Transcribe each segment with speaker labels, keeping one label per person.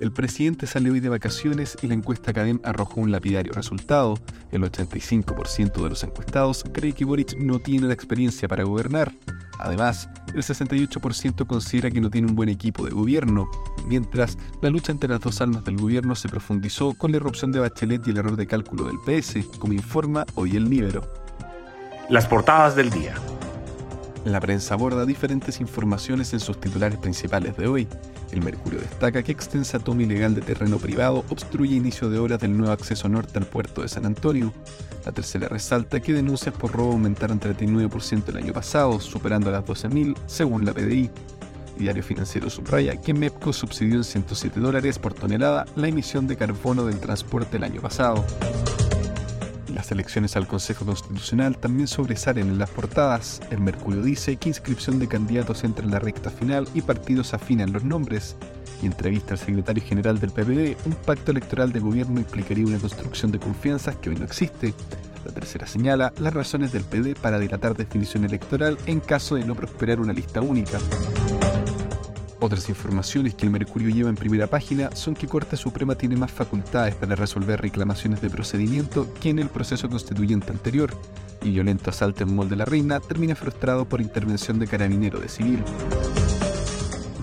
Speaker 1: el presidente salió hoy de vacaciones y la encuesta Cadem arrojó un lapidario resultado. El 85% de los encuestados cree que Boric no tiene la experiencia para gobernar. Además, el 68% considera que no tiene un buen equipo de gobierno, mientras la lucha entre las dos almas del gobierno se profundizó con la irrupción de Bachelet y el error de cálculo del PS, como informa hoy el Libero.
Speaker 2: Las portadas del día.
Speaker 1: La prensa aborda diferentes informaciones en sus titulares principales de hoy. El Mercurio destaca que extensa toma ilegal de terreno privado obstruye inicio de obras del nuevo acceso norte al puerto de San Antonio. La tercera resalta que denuncias por robo aumentaron 39% el año pasado, superando las 12.000, según la PDI. Diario Financiero subraya que MEPCO subsidió en 107 dólares por tonelada la emisión de carbono del transporte el año pasado. Las elecciones al Consejo Constitucional también sobresalen en las portadas. El Mercurio dice que inscripción de candidatos entra en la recta final y partidos afinan los nombres. Y entrevista al secretario general del PPD, un pacto electoral de gobierno implicaría una construcción de confianzas que hoy no existe. La tercera señala las razones del PD para dilatar definición electoral en caso de no prosperar una lista única. Otras informaciones que el Mercurio lleva en primera página son que Corte Suprema tiene más facultades para resolver reclamaciones de procedimiento que en el proceso constituyente anterior, y violento asalto en Mall de la Reina termina frustrado por intervención de carabinero de civil.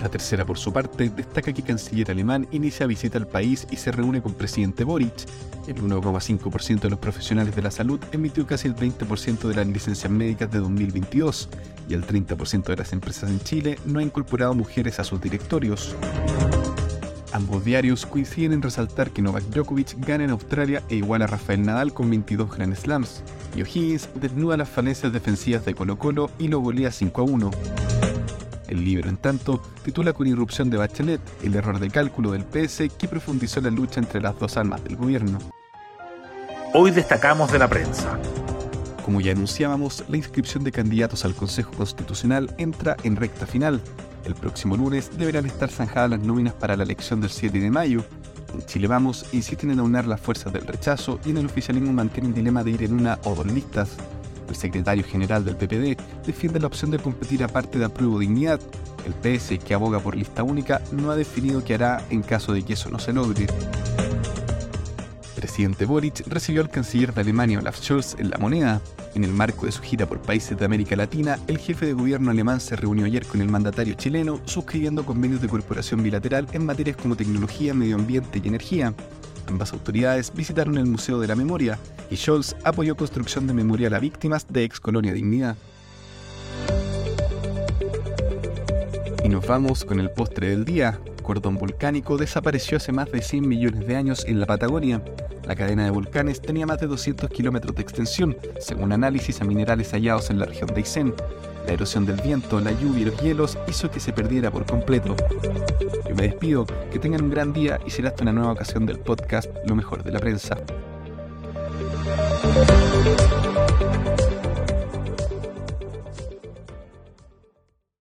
Speaker 1: La tercera, por su parte, destaca que canciller alemán inicia visita al país y se reúne con presidente Boric. El 1,5% de los profesionales de la salud emitió casi el 20% de las licencias médicas de 2022 y el 30% de las empresas en Chile no ha incorporado mujeres a sus directorios. Ambos diarios coinciden en resaltar que Novak Djokovic gana en Australia e igual a Rafael Nadal con 22 Grand Slams, y O'Higgins desnuda las falencias defensivas de Colo Colo y lo golea 5 a 1. El libro, en tanto, titula con irrupción de Bachelet, el error de cálculo del PS que profundizó la lucha entre las dos almas del gobierno.
Speaker 2: Hoy destacamos de la prensa.
Speaker 1: Como ya anunciábamos, la inscripción de candidatos al Consejo Constitucional entra en recta final. El próximo lunes deberán estar zanjadas las nóminas para la elección del 7 de mayo. En Chile Vamos insisten en aunar las fuerzas del rechazo y en el oficialismo mantiene el dilema de ir en una o dos listas. El secretario general del PPD defiende la opción de competir aparte de apruebo dignidad. El PS, que aboga por lista única, no ha definido qué hará en caso de que eso no se logre. presidente Boric recibió al canciller de Alemania Olaf Scholz en la moneda. En el marco de su gira por países de América Latina, el jefe de gobierno alemán se reunió ayer con el mandatario chileno, suscribiendo convenios de corporación bilateral en materias como tecnología, medio ambiente y energía. Ambas autoridades visitaron el Museo de la Memoria y Scholz apoyó construcción de memorial a víctimas de ex colonia Dignidad. Y nos vamos con el postre del día. Cordón volcánico desapareció hace más de 100 millones de años en la Patagonia. La cadena de volcanes tenía más de 200 kilómetros de extensión, según análisis a minerales hallados en la región de Aysén. La erosión del viento, la lluvia y los hielos hizo que se perdiera por completo. Yo me despido, que tengan un gran día y será hasta una nueva ocasión del podcast Lo mejor de la prensa.